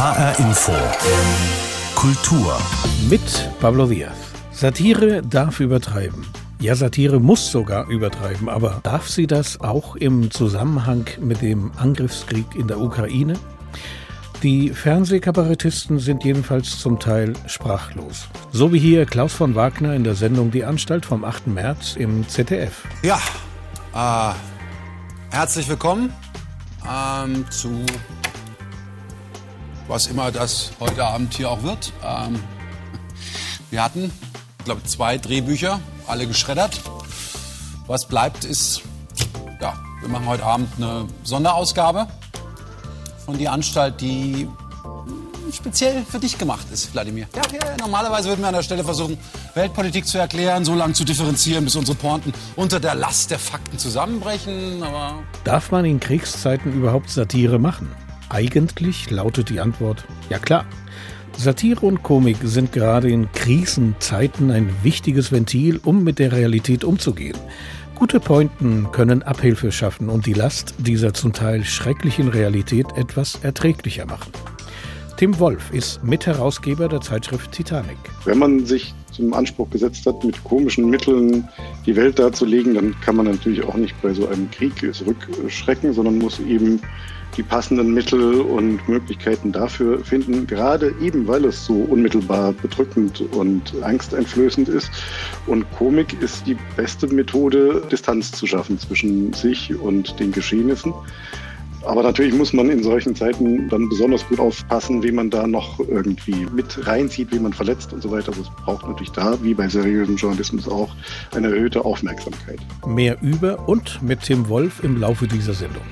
HR Info. Kultur. Mit Pablo Diaz. Satire darf übertreiben. Ja, Satire muss sogar übertreiben, aber darf sie das auch im Zusammenhang mit dem Angriffskrieg in der Ukraine? Die Fernsehkabarettisten sind jedenfalls zum Teil sprachlos. So wie hier Klaus von Wagner in der Sendung Die Anstalt vom 8. März im ZDF. Ja, äh, herzlich willkommen ähm, zu was immer das heute Abend hier auch wird. Ähm, wir hatten, glaube ich, zwei Drehbücher, alle geschreddert. Was bleibt ist, ja, wir machen heute Abend eine Sonderausgabe von die Anstalt, die speziell für dich gemacht ist, Wladimir. Ja, ja, normalerweise würden wir an der Stelle versuchen, Weltpolitik zu erklären, so lange zu differenzieren, bis unsere Pointen unter der Last der Fakten zusammenbrechen. Aber Darf man in Kriegszeiten überhaupt Satire machen? Eigentlich lautet die Antwort ja klar. Satire und Komik sind gerade in Krisenzeiten ein wichtiges Ventil, um mit der Realität umzugehen. Gute Pointen können Abhilfe schaffen und die Last dieser zum Teil schrecklichen Realität etwas erträglicher machen. Tim Wolf ist Mitherausgeber der Zeitschrift Titanic. Wenn man sich zum Anspruch gesetzt hat, mit komischen Mitteln die Welt darzulegen, dann kann man natürlich auch nicht bei so einem Krieg zurückschrecken, sondern muss eben die passenden Mittel und Möglichkeiten dafür finden, gerade eben weil es so unmittelbar bedrückend und angsteinflößend ist. Und Komik ist die beste Methode, Distanz zu schaffen zwischen sich und den Geschehnissen. Aber natürlich muss man in solchen Zeiten dann besonders gut aufpassen, wie man da noch irgendwie mit reinzieht, wie man verletzt und so weiter. Das braucht natürlich da, wie bei seriösem Journalismus auch, eine erhöhte Aufmerksamkeit. Mehr über und mit Tim Wolf im Laufe dieser Sendung.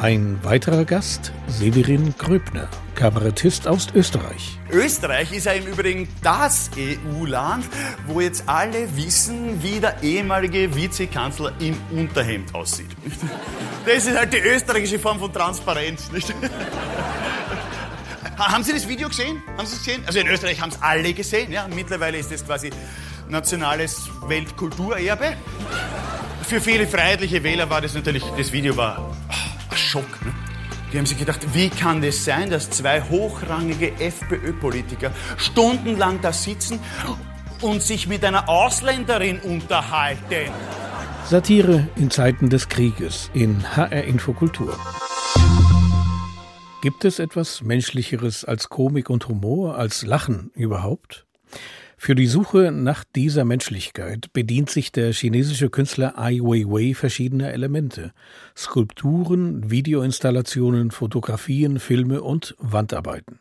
Ein weiterer Gast, Severin Gröbner, Kabarettist aus Österreich. Österreich ist ja im Übrigen das EU-Land, wo jetzt alle wissen, wie der ehemalige Vizekanzler im Unterhemd aussieht. Das ist halt die österreichische Form von Transparenz. Nicht? Haben Sie das Video gesehen? Haben Sie es gesehen? Also in Österreich haben es alle gesehen. Ja? Mittlerweile ist das quasi nationales Weltkulturerbe. Für viele freiheitliche Wähler war das natürlich, das Video war Schock. Ne? Die haben sich gedacht, wie kann das sein, dass zwei hochrangige FPÖ-Politiker stundenlang da sitzen und sich mit einer Ausländerin unterhalten? Satire in Zeiten des Krieges in HR Infokultur. Gibt es etwas Menschlicheres als Komik und Humor, als Lachen überhaupt? Für die Suche nach dieser Menschlichkeit bedient sich der chinesische Künstler Ai Weiwei verschiedener Elemente. Skulpturen, Videoinstallationen, Fotografien, Filme und Wandarbeiten.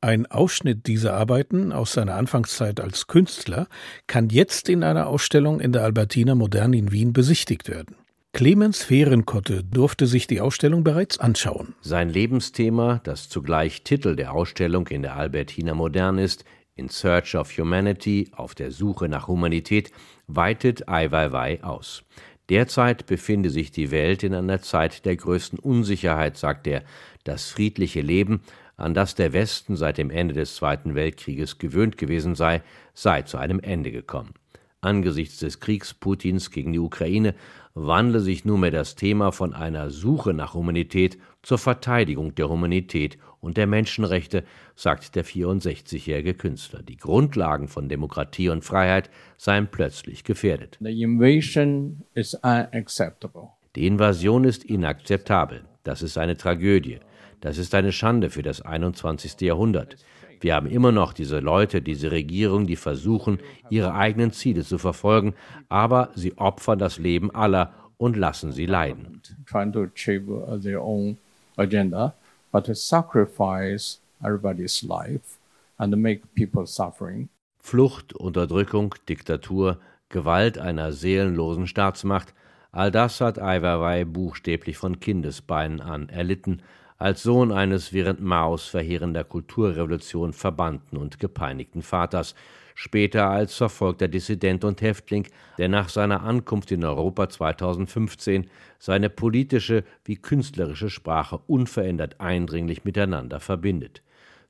Ein Ausschnitt dieser Arbeiten aus seiner Anfangszeit als Künstler kann jetzt in einer Ausstellung in der Albertina Modern in Wien besichtigt werden. Clemens Fehrenkotte durfte sich die Ausstellung bereits anschauen. Sein Lebensthema, das zugleich Titel der Ausstellung in der Albertina Modern ist, in Search of Humanity, auf der Suche nach Humanität, weitet Ai Weiwei aus. Derzeit befinde sich die Welt in einer Zeit der größten Unsicherheit, sagt er. Das friedliche Leben, an das der Westen seit dem Ende des Zweiten Weltkrieges gewöhnt gewesen sei, sei zu einem Ende gekommen. Angesichts des Kriegs Putins gegen die Ukraine wandle sich nunmehr das Thema von einer Suche nach Humanität zur Verteidigung der Humanität und der Menschenrechte, sagt der 64-jährige Künstler. Die Grundlagen von Demokratie und Freiheit seien plötzlich gefährdet. The invasion is unacceptable. Die Invasion ist inakzeptabel. Das ist eine Tragödie. Das ist eine Schande für das 21. Jahrhundert. Wir haben immer noch diese Leute, diese Regierung, die versuchen, ihre eigenen Ziele zu verfolgen, aber sie opfern das Leben aller und lassen sie leiden. Trying to achieve their own agenda, but to sacrifice everybody's life and make people suffering. Flucht, Unterdrückung, Diktatur, Gewalt einer seelenlosen Staatsmacht, all das hat Ai Weiwei buchstäblich von Kindesbeinen an erlitten als Sohn eines während Maos verheerender Kulturrevolution verbannten und gepeinigten Vaters, später als verfolgter Dissident und Häftling, der nach seiner Ankunft in Europa 2015 seine politische wie künstlerische Sprache unverändert eindringlich miteinander verbindet.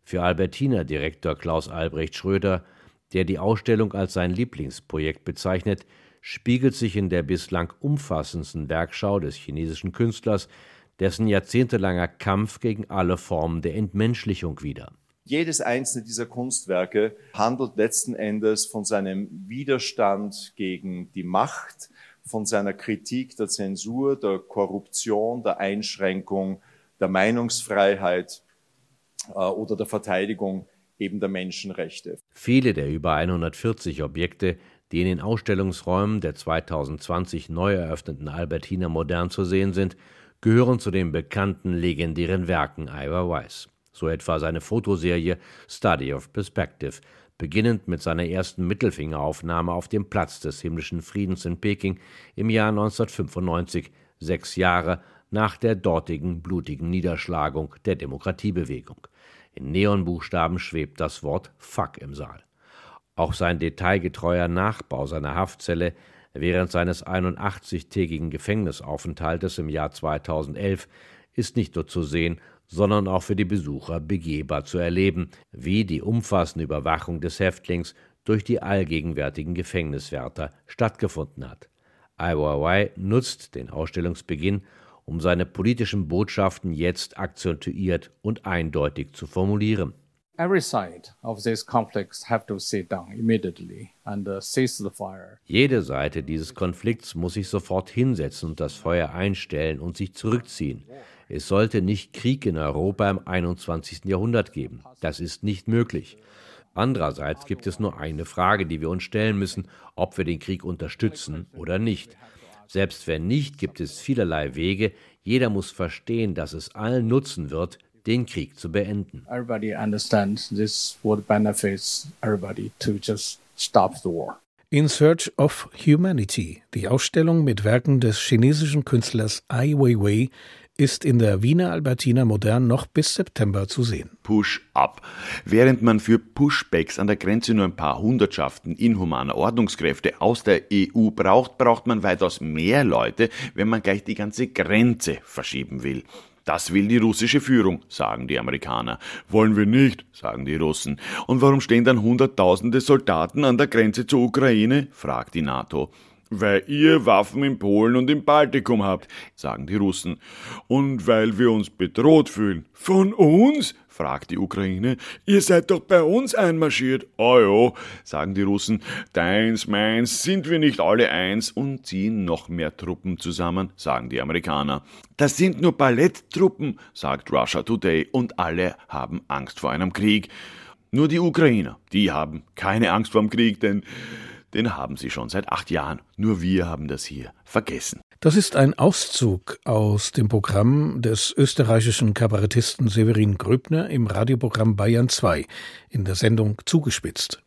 Für Albertina-Direktor Klaus Albrecht Schröder, der die Ausstellung als sein Lieblingsprojekt bezeichnet, spiegelt sich in der bislang umfassendsten Werkschau des chinesischen Künstlers dessen jahrzehntelanger Kampf gegen alle Formen der Entmenschlichung wider. Jedes einzelne dieser Kunstwerke handelt letzten Endes von seinem Widerstand gegen die Macht, von seiner Kritik der Zensur, der Korruption, der Einschränkung der Meinungsfreiheit äh, oder der Verteidigung eben der Menschenrechte. Viele der über 140 Objekte, die in den Ausstellungsräumen der 2020 neu eröffneten Albertina Modern zu sehen sind, gehören zu den bekannten legendären Werken Ira Weiss. So etwa seine Fotoserie Study of Perspective, beginnend mit seiner ersten Mittelfingeraufnahme auf dem Platz des himmlischen Friedens in Peking im Jahr 1995, sechs Jahre nach der dortigen blutigen Niederschlagung der Demokratiebewegung. In Neonbuchstaben schwebt das Wort Fuck im Saal. Auch sein detailgetreuer Nachbau seiner Haftzelle während seines 81-tägigen Gefängnisaufenthaltes im Jahr 2011 ist nicht nur zu sehen, sondern auch für die Besucher begehbar zu erleben, wie die umfassende Überwachung des Häftlings durch die allgegenwärtigen Gefängniswärter stattgefunden hat. Weiwei nutzt den Ausstellungsbeginn, um seine politischen Botschaften jetzt akzentuiert und eindeutig zu formulieren. Uh. Jede Seite dieses Konflikts muss sich sofort hinsetzen und das Feuer einstellen und sich zurückziehen. Es sollte nicht Krieg in Europa im 21. Jahrhundert geben. Das ist nicht möglich. Andererseits gibt es nur eine Frage, die wir uns stellen müssen, ob wir den Krieg unterstützen oder nicht. Selbst wenn nicht, gibt es vielerlei Wege. Jeder muss verstehen, dass es allen nutzen wird, den Krieg zu beenden. Everybody understands this would benefit everybody to just stop the war. In Search of Humanity, die Ausstellung mit Werken des chinesischen Künstlers Ai Weiwei, ist in der Wiener Albertina Modern noch bis September zu sehen. Push-up. Während man für Pushbacks an der Grenze nur ein paar Hundertschaften inhumaner Ordnungskräfte aus der EU braucht, braucht man weitaus mehr Leute, wenn man gleich die ganze Grenze verschieben will. Das will die russische Führung, sagen die Amerikaner. Wollen wir nicht, sagen die Russen. Und warum stehen dann Hunderttausende Soldaten an der Grenze zur Ukraine? fragt die NATO. Weil ihr Waffen in Polen und im Baltikum habt, sagen die Russen. Und weil wir uns bedroht fühlen. Von uns? fragt die Ukraine. Ihr seid doch bei uns einmarschiert. Oh ja, sagen die Russen. Deins, meins, sind wir nicht alle eins und ziehen noch mehr Truppen zusammen, sagen die Amerikaner. Das sind nur Balletttruppen, sagt Russia Today, und alle haben Angst vor einem Krieg. Nur die Ukrainer, die haben keine Angst vor dem Krieg, denn den haben sie schon seit acht Jahren. Nur wir haben das hier vergessen. Das ist ein Auszug aus dem Programm des österreichischen Kabarettisten Severin Gröbner im Radioprogramm Bayern 2 in der Sendung Zugespitzt.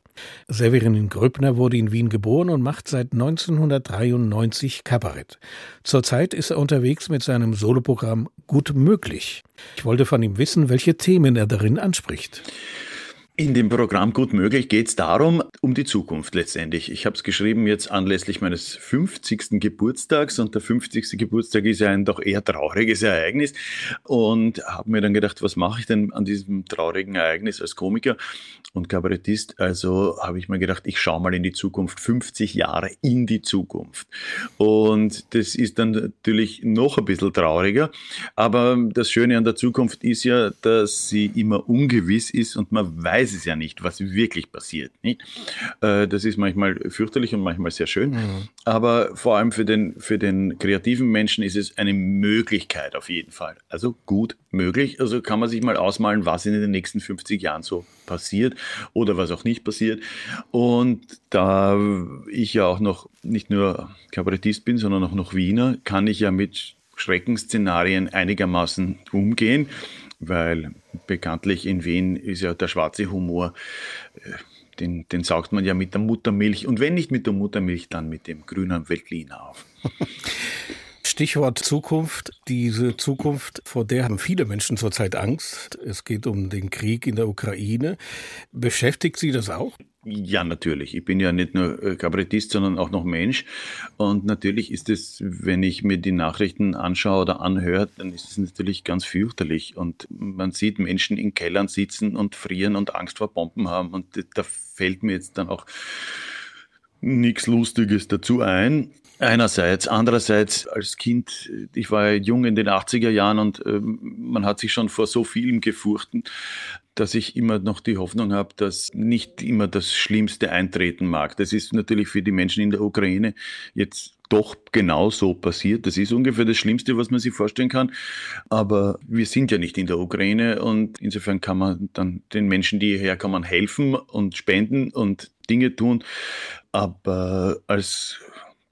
Severin Gröbner wurde in Wien geboren und macht seit 1993 Kabarett. Zurzeit ist er unterwegs mit seinem Soloprogramm Gut möglich. Ich wollte von ihm wissen, welche Themen er darin anspricht. In dem Programm Gut möglich geht es darum, um die Zukunft letztendlich. Ich habe es geschrieben jetzt anlässlich meines 50. Geburtstags und der 50. Geburtstag ist ja ein doch eher trauriges Ereignis und habe mir dann gedacht, was mache ich denn an diesem traurigen Ereignis als Komiker und Kabarettist? Also habe ich mir gedacht, ich schaue mal in die Zukunft, 50 Jahre in die Zukunft. Und das ist dann natürlich noch ein bisschen trauriger, aber das Schöne an der Zukunft ist ja, dass sie immer ungewiss ist und man weiß, weiß es ja nicht, was wirklich passiert. Nicht? Äh, das ist manchmal fürchterlich und manchmal sehr schön. Mhm. Aber vor allem für den, für den kreativen Menschen ist es eine Möglichkeit auf jeden Fall. Also gut möglich. Also kann man sich mal ausmalen, was in den nächsten 50 Jahren so passiert oder was auch nicht passiert. Und da ich ja auch noch nicht nur Kabarettist bin, sondern auch noch Wiener, kann ich ja mit Schreckensszenarien einigermaßen umgehen weil bekanntlich in Wien ist ja der schwarze Humor, äh, den, den saugt man ja mit der Muttermilch und wenn nicht mit der Muttermilch, dann mit dem grünen Veltliner auf. Stichwort Zukunft. Diese Zukunft, vor der haben viele Menschen zurzeit Angst. Es geht um den Krieg in der Ukraine. Beschäftigt Sie das auch? Ja, natürlich. Ich bin ja nicht nur äh, Kabarettist, sondern auch noch Mensch. Und natürlich ist es, wenn ich mir die Nachrichten anschaue oder anhöre, dann ist es natürlich ganz fürchterlich. Und man sieht Menschen in Kellern sitzen und frieren und Angst vor Bomben haben. Und da fällt mir jetzt dann auch nichts Lustiges dazu ein. Einerseits. Andererseits, als Kind, ich war jung in den 80er Jahren und äh, man hat sich schon vor so vielem gefurchten, dass ich immer noch die Hoffnung habe, dass nicht immer das Schlimmste eintreten mag. Das ist natürlich für die Menschen in der Ukraine jetzt doch genau so passiert. Das ist ungefähr das Schlimmste, was man sich vorstellen kann. Aber wir sind ja nicht in der Ukraine und insofern kann man dann den Menschen, die hierher kommen, helfen und spenden und Dinge tun. Aber als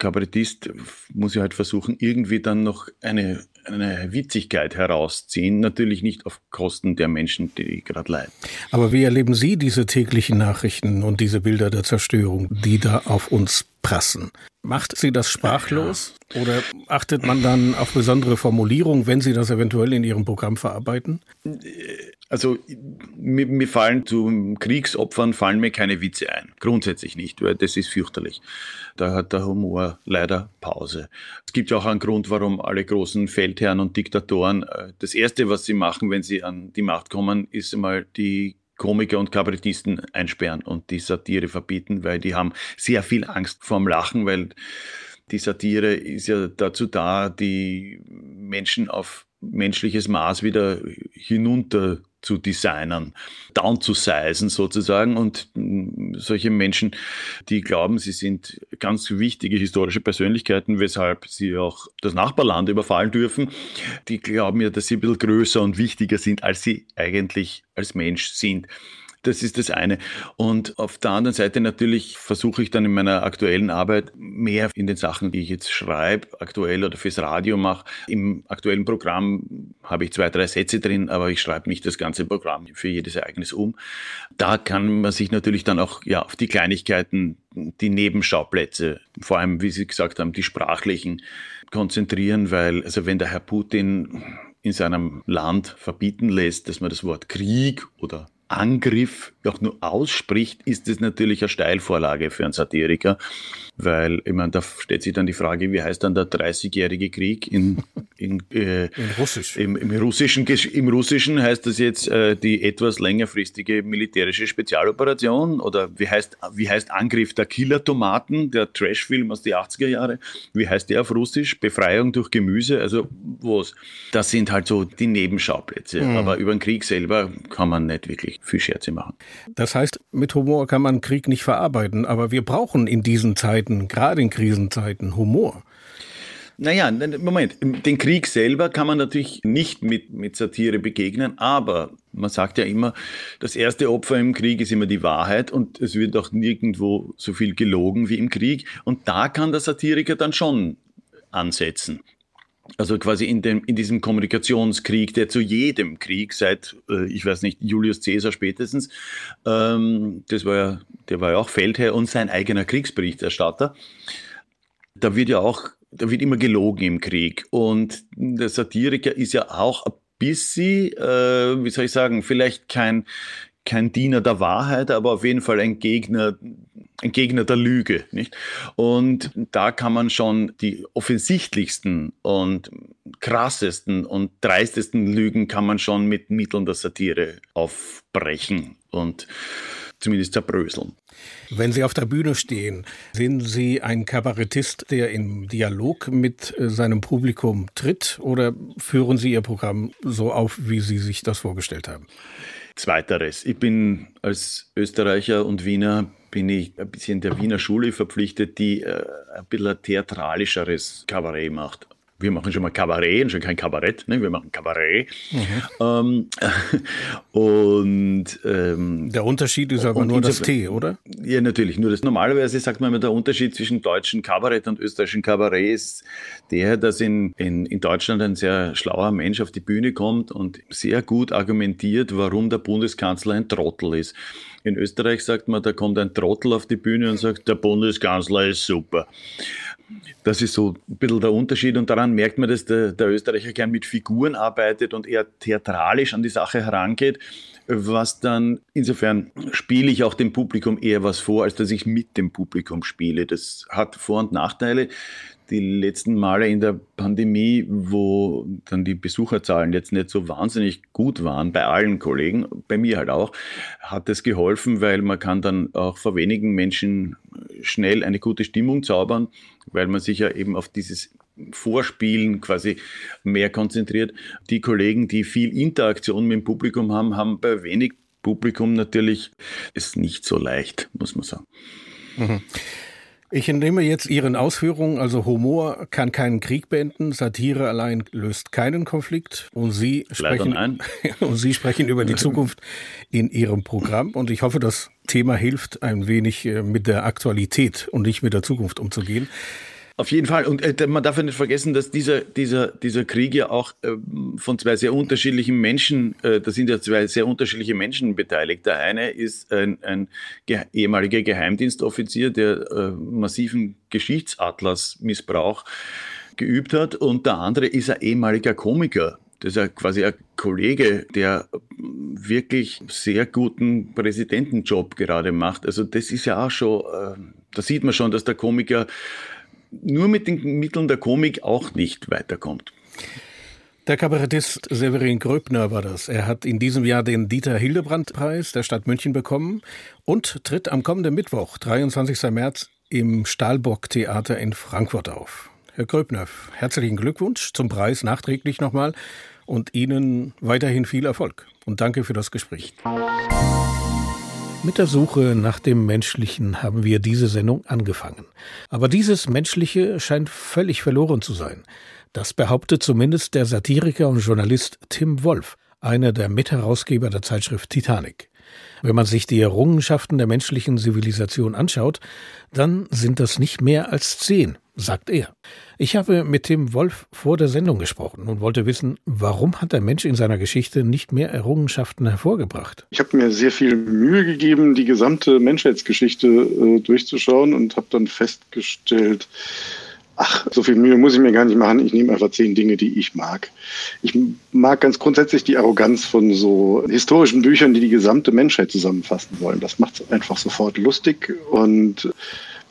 Kabarettist muss ich halt versuchen, irgendwie dann noch eine, eine Witzigkeit herausziehen. Natürlich nicht auf Kosten der Menschen, die gerade leiden. Aber wie erleben Sie diese täglichen Nachrichten und diese Bilder der Zerstörung, die da auf uns prassen? Macht Sie das sprachlos? Oder achtet man dann auf besondere Formulierungen, wenn Sie das eventuell in Ihrem Programm verarbeiten? Also mir, mir, fallen zu Kriegsopfern fallen mir keine Witze ein. Grundsätzlich nicht, weil das ist fürchterlich. Da hat der Humor leider Pause. Es gibt ja auch einen Grund, warum alle großen Feldherren und Diktatoren äh, das Erste, was sie machen, wenn sie an die Macht kommen, ist einmal die Komiker und Kabarettisten einsperren und die Satire verbieten, weil die haben sehr viel Angst vorm Lachen, weil die Satire ist ja dazu da, die Menschen auf menschliches Maß wieder hinunter zu designen, down zu sizen sozusagen. Und mm, solche Menschen, die glauben, sie sind ganz wichtige historische Persönlichkeiten, weshalb sie auch das Nachbarland überfallen dürfen, die glauben ja, dass sie ein bisschen größer und wichtiger sind, als sie eigentlich als Mensch sind. Das ist das eine. Und auf der anderen Seite natürlich versuche ich dann in meiner aktuellen Arbeit mehr in den Sachen, die ich jetzt schreibe, aktuell oder fürs Radio mache. Im aktuellen Programm habe ich zwei, drei Sätze drin, aber ich schreibe nicht das ganze Programm für jedes Ereignis um. Da kann man sich natürlich dann auch ja, auf die Kleinigkeiten, die Nebenschauplätze, vor allem, wie Sie gesagt haben, die sprachlichen, konzentrieren, weil, also wenn der Herr Putin in seinem Land verbieten lässt, dass man das Wort Krieg oder Angriff auch nur ausspricht, ist es natürlich eine Steilvorlage für einen Satiriker, weil, ich meine, da stellt sich dann die Frage, wie heißt dann der 30-jährige Krieg in, in, äh, in Russisch. Im, Im, Russischen? Im Russischen heißt das jetzt äh, die etwas längerfristige militärische Spezialoperation oder wie heißt, wie heißt Angriff der Killer-Tomaten, der Trash-Film aus den 80er Jahren? Wie heißt der auf Russisch? Befreiung durch Gemüse? Also was? Das sind halt so die Nebenschauplätze, mhm. aber über den Krieg selber kann man nicht wirklich viel Scherze machen. Das heißt, mit Humor kann man Krieg nicht verarbeiten, aber wir brauchen in diesen Zeiten, gerade in Krisenzeiten, Humor. Naja, Moment, den Krieg selber kann man natürlich nicht mit, mit Satire begegnen, aber man sagt ja immer, das erste Opfer im Krieg ist immer die Wahrheit und es wird auch nirgendwo so viel gelogen wie im Krieg. Und da kann der Satiriker dann schon ansetzen. Also quasi in, dem, in diesem Kommunikationskrieg, der zu jedem Krieg seit, äh, ich weiß nicht, Julius Caesar spätestens, ähm, das war ja, der war ja auch Feldherr und sein eigener Kriegsberichterstatter. Da wird ja auch, da wird immer gelogen im Krieg. Und der Satiriker ist ja auch ein bisschen, äh, wie soll ich sagen, vielleicht kein, kein Diener der Wahrheit, aber auf jeden Fall ein Gegner Gegner der Lüge, nicht? Und da kann man schon die offensichtlichsten und krassesten und dreistesten Lügen kann man schon mit Mitteln der Satire aufbrechen und zumindest zerbröseln. Wenn Sie auf der Bühne stehen, sind Sie ein Kabarettist, der im Dialog mit äh, seinem Publikum tritt oder führen Sie Ihr Programm so auf, wie Sie sich das vorgestellt haben? Zweiteres. Ich bin als Österreicher und Wiener bin ich ein bisschen der Wiener Schule verpflichtet, die äh, ein bisschen theatralischeres Kabarett macht wir machen schon mal Kabarett und schon kein Kabarett, ne? wir machen Kabarett. Mhm. Ähm, und ähm, der Unterschied ist aber nur das T, oder? Ja, natürlich. Nur das. Normalerweise sagt man immer, der Unterschied zwischen deutschen Kabarett und österreichischen Kabarett ist der, dass in, in, in Deutschland ein sehr schlauer Mensch auf die Bühne kommt und sehr gut argumentiert, warum der Bundeskanzler ein Trottel ist. In Österreich sagt man, da kommt ein Trottel auf die Bühne und sagt, der Bundeskanzler ist super. Das ist so ein bisschen der Unterschied und daran merkt man, dass der, der Österreicher gern mit Figuren arbeitet und eher theatralisch an die Sache herangeht, was dann, insofern spiele ich auch dem Publikum eher was vor, als dass ich mit dem Publikum spiele. Das hat Vor- und Nachteile die letzten Male in der Pandemie, wo dann die Besucherzahlen jetzt nicht so wahnsinnig gut waren, bei allen Kollegen, bei mir halt auch, hat es geholfen, weil man kann dann auch vor wenigen Menschen schnell eine gute Stimmung zaubern, weil man sich ja eben auf dieses Vorspielen quasi mehr konzentriert. Die Kollegen, die viel Interaktion mit dem Publikum haben, haben bei wenig Publikum natürlich es nicht so leicht, muss man sagen. Mhm. Ich entnehme jetzt Ihren Ausführungen, also Humor kann keinen Krieg beenden, Satire allein löst keinen Konflikt und Sie sprechen, und Sie sprechen über die Zukunft in Ihrem Programm und ich hoffe, das Thema hilft ein wenig äh, mit der Aktualität und nicht mit der Zukunft umzugehen. Auf jeden Fall. Und äh, man darf ja nicht vergessen, dass dieser, dieser, dieser Krieg ja auch äh, von zwei sehr unterschiedlichen Menschen, äh, da sind ja zwei sehr unterschiedliche Menschen beteiligt. Der eine ist ein, ein ge ehemaliger Geheimdienstoffizier, der äh, massiven Geschichtsatlas-Missbrauch geübt hat. Und der andere ist ein ehemaliger Komiker. Das ist ja quasi ein Kollege, der wirklich sehr guten Präsidentenjob gerade macht. Also das ist ja auch schon, äh, da sieht man schon, dass der Komiker nur mit den Mitteln der Komik auch nicht weiterkommt. Der Kabarettist Severin Gröbner war das. Er hat in diesem Jahr den Dieter Hildebrand Preis der Stadt München bekommen und tritt am kommenden Mittwoch, 23. März, im Stahlbock Theater in Frankfurt auf. Herr Gröbner, herzlichen Glückwunsch zum Preis nachträglich nochmal und Ihnen weiterhin viel Erfolg. Und danke für das Gespräch. Mit der Suche nach dem Menschlichen haben wir diese Sendung angefangen. Aber dieses Menschliche scheint völlig verloren zu sein. Das behauptet zumindest der Satiriker und Journalist Tim Wolf, einer der Mitherausgeber der Zeitschrift Titanic. Wenn man sich die Errungenschaften der menschlichen Zivilisation anschaut, dann sind das nicht mehr als zehn, sagt er. Ich habe mit Tim Wolf vor der Sendung gesprochen und wollte wissen, warum hat der Mensch in seiner Geschichte nicht mehr Errungenschaften hervorgebracht? Ich habe mir sehr viel Mühe gegeben, die gesamte Menschheitsgeschichte äh, durchzuschauen und habe dann festgestellt, ach, so viel Mühe muss ich mir gar nicht machen. Ich nehme einfach zehn Dinge, die ich mag. Ich mag ganz grundsätzlich die Arroganz von so historischen Büchern, die die gesamte Menschheit zusammenfassen wollen. Das macht es einfach sofort lustig und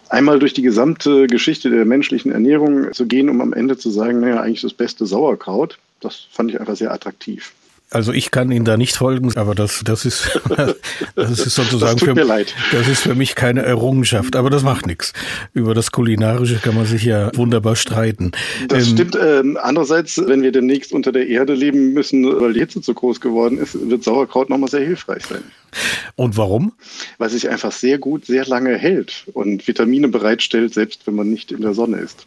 einmal durch die gesamte Geschichte der menschlichen Ernährung zu gehen, um am Ende zu sagen, naja, eigentlich das beste Sauerkraut. Das fand ich einfach sehr attraktiv. Also ich kann Ihnen da nicht folgen, aber das, das ist, das ist sozusagen das tut für, mir leid. das ist für mich keine Errungenschaft, aber das macht nichts. Über das Kulinarische kann man sich ja wunderbar streiten. Das ähm, stimmt. Ähm, andererseits, wenn wir demnächst unter der Erde leben müssen, weil die Hitze zu groß geworden ist, wird Sauerkraut nochmal sehr hilfreich sein. Und warum? Weil sich einfach sehr gut, sehr lange hält und Vitamine bereitstellt, selbst wenn man nicht in der Sonne ist.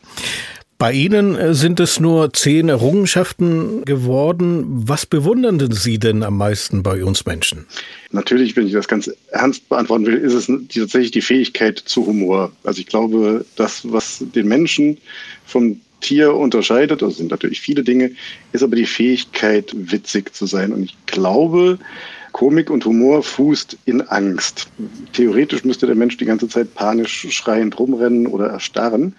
Bei Ihnen äh, sind es nur zehn Errungenschaften geworden. Was bewundern Sie denn am meisten bei uns Menschen? Natürlich, wenn ich das ganz ernst beantworten will, ist es tatsächlich die Fähigkeit zu Humor. Also ich glaube, das, was den Menschen vom Tier unterscheidet, das sind natürlich viele Dinge, ist aber die Fähigkeit, witzig zu sein. Und ich glaube, Komik und Humor fußt in Angst. Theoretisch müsste der Mensch die ganze Zeit panisch schreiend rumrennen oder erstarren.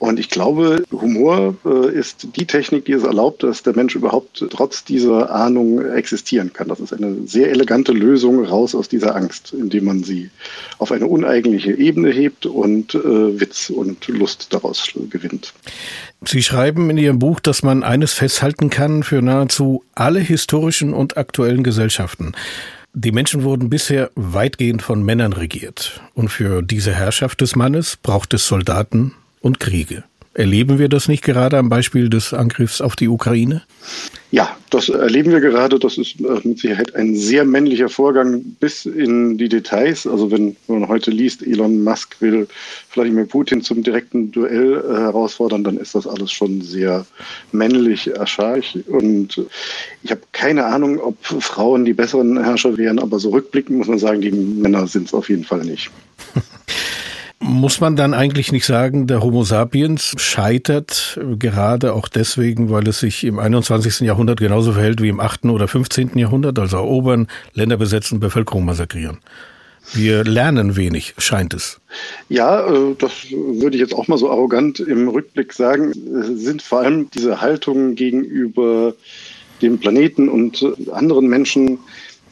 Und ich glaube, Humor äh, ist die Technik, die es erlaubt, dass der Mensch überhaupt trotz dieser Ahnung existieren kann. Das ist eine sehr elegante Lösung raus aus dieser Angst, indem man sie auf eine uneigentliche Ebene hebt und äh, Witz und Lust daraus gewinnt. Sie schreiben in Ihrem Buch, dass man eines festhalten kann für nahezu alle historischen und aktuellen Gesellschaften. Die Menschen wurden bisher weitgehend von Männern regiert. Und für diese Herrschaft des Mannes braucht es Soldaten, und Kriege. Erleben wir das nicht gerade am Beispiel des Angriffs auf die Ukraine? Ja, das erleben wir gerade. Das ist äh, mit Sicherheit ein sehr männlicher Vorgang bis in die Details. Also wenn man heute liest, Elon Musk will Wladimir Putin zum direkten Duell äh, herausfordern, dann ist das alles schon sehr männlich archaisch. Und ich habe keine Ahnung, ob Frauen die besseren Herrscher wären, aber so rückblickend muss man sagen, die Männer sind es auf jeden Fall nicht. Muss man dann eigentlich nicht sagen, der Homo sapiens scheitert gerade auch deswegen, weil es sich im 21. Jahrhundert genauso verhält wie im 8. oder 15. Jahrhundert, also erobern, Länder besetzen, Bevölkerung massakrieren? Wir lernen wenig, scheint es. Ja, äh, das würde ich jetzt auch mal so arrogant im Rückblick sagen, sind vor allem diese Haltungen gegenüber dem Planeten und anderen Menschen,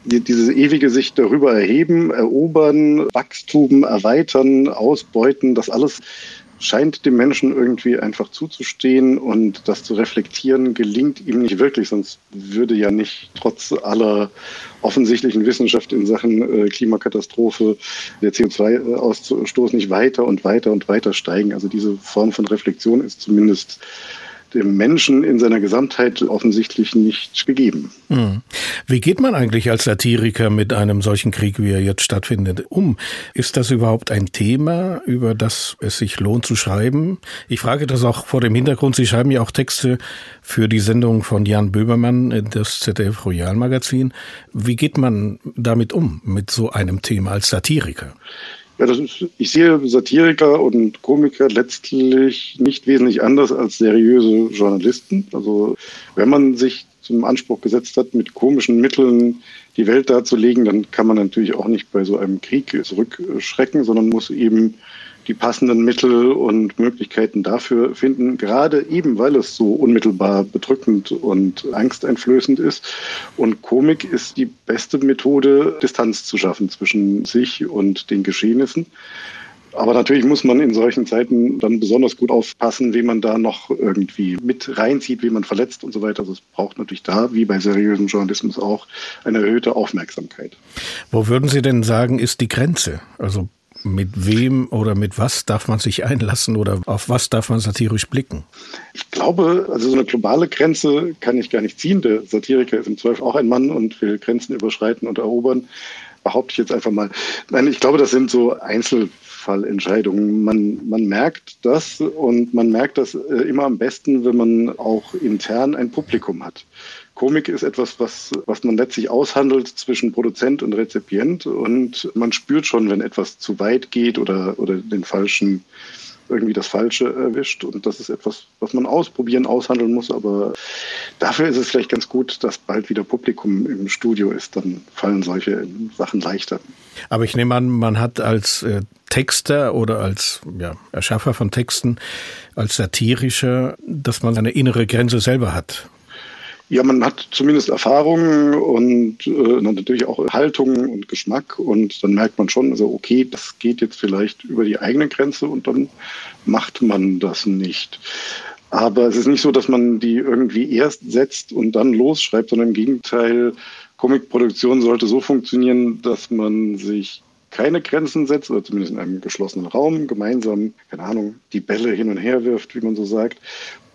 diese ewige sich darüber erheben, erobern, Wachstum, erweitern, ausbeuten, das alles scheint dem Menschen irgendwie einfach zuzustehen und das zu reflektieren gelingt ihm nicht wirklich, sonst würde ja nicht trotz aller offensichtlichen Wissenschaft in Sachen äh, Klimakatastrophe der CO2-Ausstoß nicht weiter und weiter und weiter steigen. Also diese Form von Reflexion ist zumindest dem Menschen in seiner Gesamtheit offensichtlich nicht gegeben. Hm. Wie geht man eigentlich als Satiriker mit einem solchen Krieg, wie er jetzt stattfindet, um? Ist das überhaupt ein Thema, über das es sich lohnt zu schreiben? Ich frage das auch vor dem Hintergrund, Sie schreiben ja auch Texte für die Sendung von Jan Böhmermann, das ZDF Royal Magazin. Wie geht man damit um, mit so einem Thema als Satiriker? Ja, ist, ich sehe Satiriker und Komiker letztlich nicht wesentlich anders als seriöse Journalisten. Also wenn man sich zum Anspruch gesetzt hat, mit komischen Mitteln die Welt darzulegen, dann kann man natürlich auch nicht bei so einem Krieg zurückschrecken, sondern muss eben die passenden Mittel und Möglichkeiten dafür finden, gerade eben weil es so unmittelbar bedrückend und angsteinflößend ist. Und Komik ist die beste Methode, Distanz zu schaffen zwischen sich und den Geschehnissen. Aber natürlich muss man in solchen Zeiten dann besonders gut aufpassen, wie man da noch irgendwie mit reinzieht, wie man verletzt und so weiter. Also es braucht natürlich da, wie bei seriösem Journalismus auch, eine erhöhte Aufmerksamkeit. Wo würden Sie denn sagen, ist die Grenze? Also mit wem oder mit was darf man sich einlassen oder auf was darf man satirisch blicken? Ich glaube, also so eine globale Grenze kann ich gar nicht ziehen. Der Satiriker ist im Zweifel auch ein Mann und will Grenzen überschreiten und erobern. Behaupte ich jetzt einfach mal. Nein, ich glaube, das sind so Einzelfallentscheidungen. Man, man merkt das und man merkt das äh, immer am besten, wenn man auch intern ein Publikum hat. Komik ist etwas, was, was man letztlich aushandelt zwischen Produzent und Rezipient und man spürt schon, wenn etwas zu weit geht oder, oder den falschen, irgendwie das Falsche erwischt. Und das ist etwas, was man ausprobieren, aushandeln muss. Aber dafür ist es vielleicht ganz gut, dass bald wieder Publikum im Studio ist. Dann fallen solche Sachen leichter. Aber ich nehme an, man hat als äh, Texter oder als ja, Erschaffer von Texten, als satirischer, dass man eine innere Grenze selber hat. Ja, man hat zumindest Erfahrungen und äh, natürlich auch Haltung und Geschmack und dann merkt man schon, also okay, das geht jetzt vielleicht über die eigene Grenze und dann macht man das nicht. Aber es ist nicht so, dass man die irgendwie erst setzt und dann losschreibt, sondern im Gegenteil, Comicproduktion sollte so funktionieren, dass man sich keine Grenzen setzt oder zumindest in einem geschlossenen Raum gemeinsam, keine Ahnung, die Bälle hin und her wirft, wie man so sagt.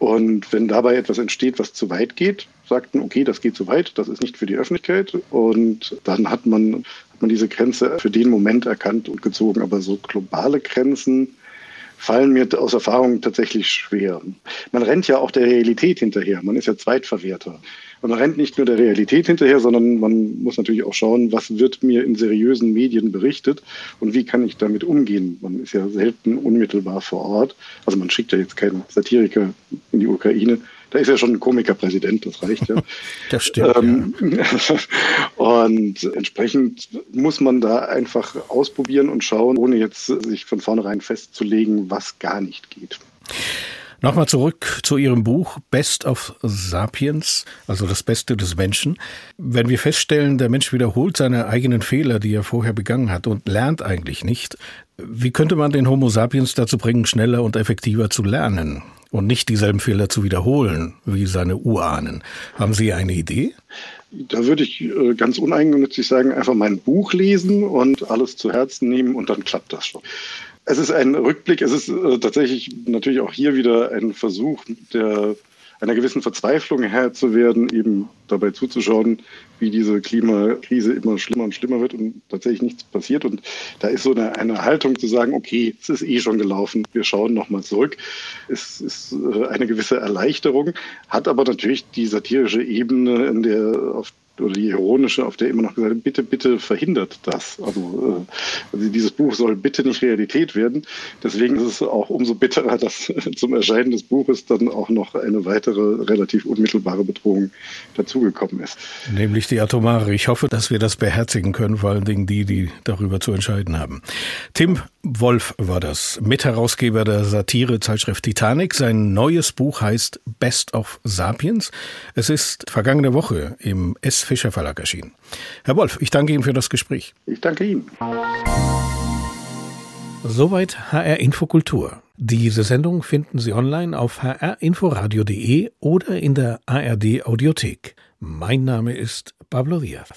Und wenn dabei etwas entsteht, was zu weit geht, sagten, okay, das geht zu weit, das ist nicht für die Öffentlichkeit. Und dann hat man, hat man diese Grenze für den Moment erkannt und gezogen. Aber so globale Grenzen fallen mir aus Erfahrung tatsächlich schwer. Man rennt ja auch der Realität hinterher. Man ist ja Zweitverwerter. Man rennt nicht nur der Realität hinterher, sondern man muss natürlich auch schauen, was wird mir in seriösen Medien berichtet und wie kann ich damit umgehen. Man ist ja selten unmittelbar vor Ort. Also man schickt ja jetzt keinen Satiriker in die Ukraine. Da ist ja schon ein Komikerpräsident, das reicht ja. Das stimmt. Ähm, ja. Und entsprechend muss man da einfach ausprobieren und schauen, ohne jetzt sich von vornherein festzulegen, was gar nicht geht. Nochmal zurück zu Ihrem Buch Best of Sapiens, also das Beste des Menschen. Wenn wir feststellen, der Mensch wiederholt seine eigenen Fehler, die er vorher begangen hat und lernt eigentlich nicht, wie könnte man den Homo sapiens dazu bringen, schneller und effektiver zu lernen und nicht dieselben Fehler zu wiederholen wie seine Urahnen? Haben Sie eine Idee? Da würde ich äh, ganz uneigennützig sagen, einfach mein Buch lesen und alles zu Herzen nehmen und dann klappt das schon. Es ist ein Rückblick, es ist äh, tatsächlich natürlich auch hier wieder ein Versuch der einer gewissen Verzweiflung Herr zu werden, eben dabei zuzuschauen, wie diese Klimakrise immer schlimmer und schlimmer wird und tatsächlich nichts passiert. Und da ist so eine, eine Haltung zu sagen, okay, es ist eh schon gelaufen, wir schauen nochmal zurück. Es ist äh, eine gewisse Erleichterung, hat aber natürlich die satirische Ebene, in der, auf oder die ironische, auf der immer noch gesagt wird, bitte, bitte verhindert das. Also, äh, also dieses Buch soll bitte nicht Realität werden. Deswegen ist es auch umso bitterer, dass zum Erscheinen des Buches dann auch noch eine weitere relativ unmittelbare Bedrohung dazugekommen ist. Nämlich die atomare. Ich hoffe, dass wir das beherzigen können, vor allen Dingen die, die darüber zu entscheiden haben. Tim Wolf war das, Mitherausgeber der Satire-Zeitschrift Titanic. Sein neues Buch heißt Best of Sapiens. Es ist vergangene Woche im S. Fischer Verlag erschienen. Herr Wolf, ich danke Ihnen für das Gespräch. Ich danke Ihnen. Soweit HR Infokultur. Diese Sendung finden Sie online auf hrinforadio.de oder in der ARD Audiothek. Mein Name ist Pablo Diaz.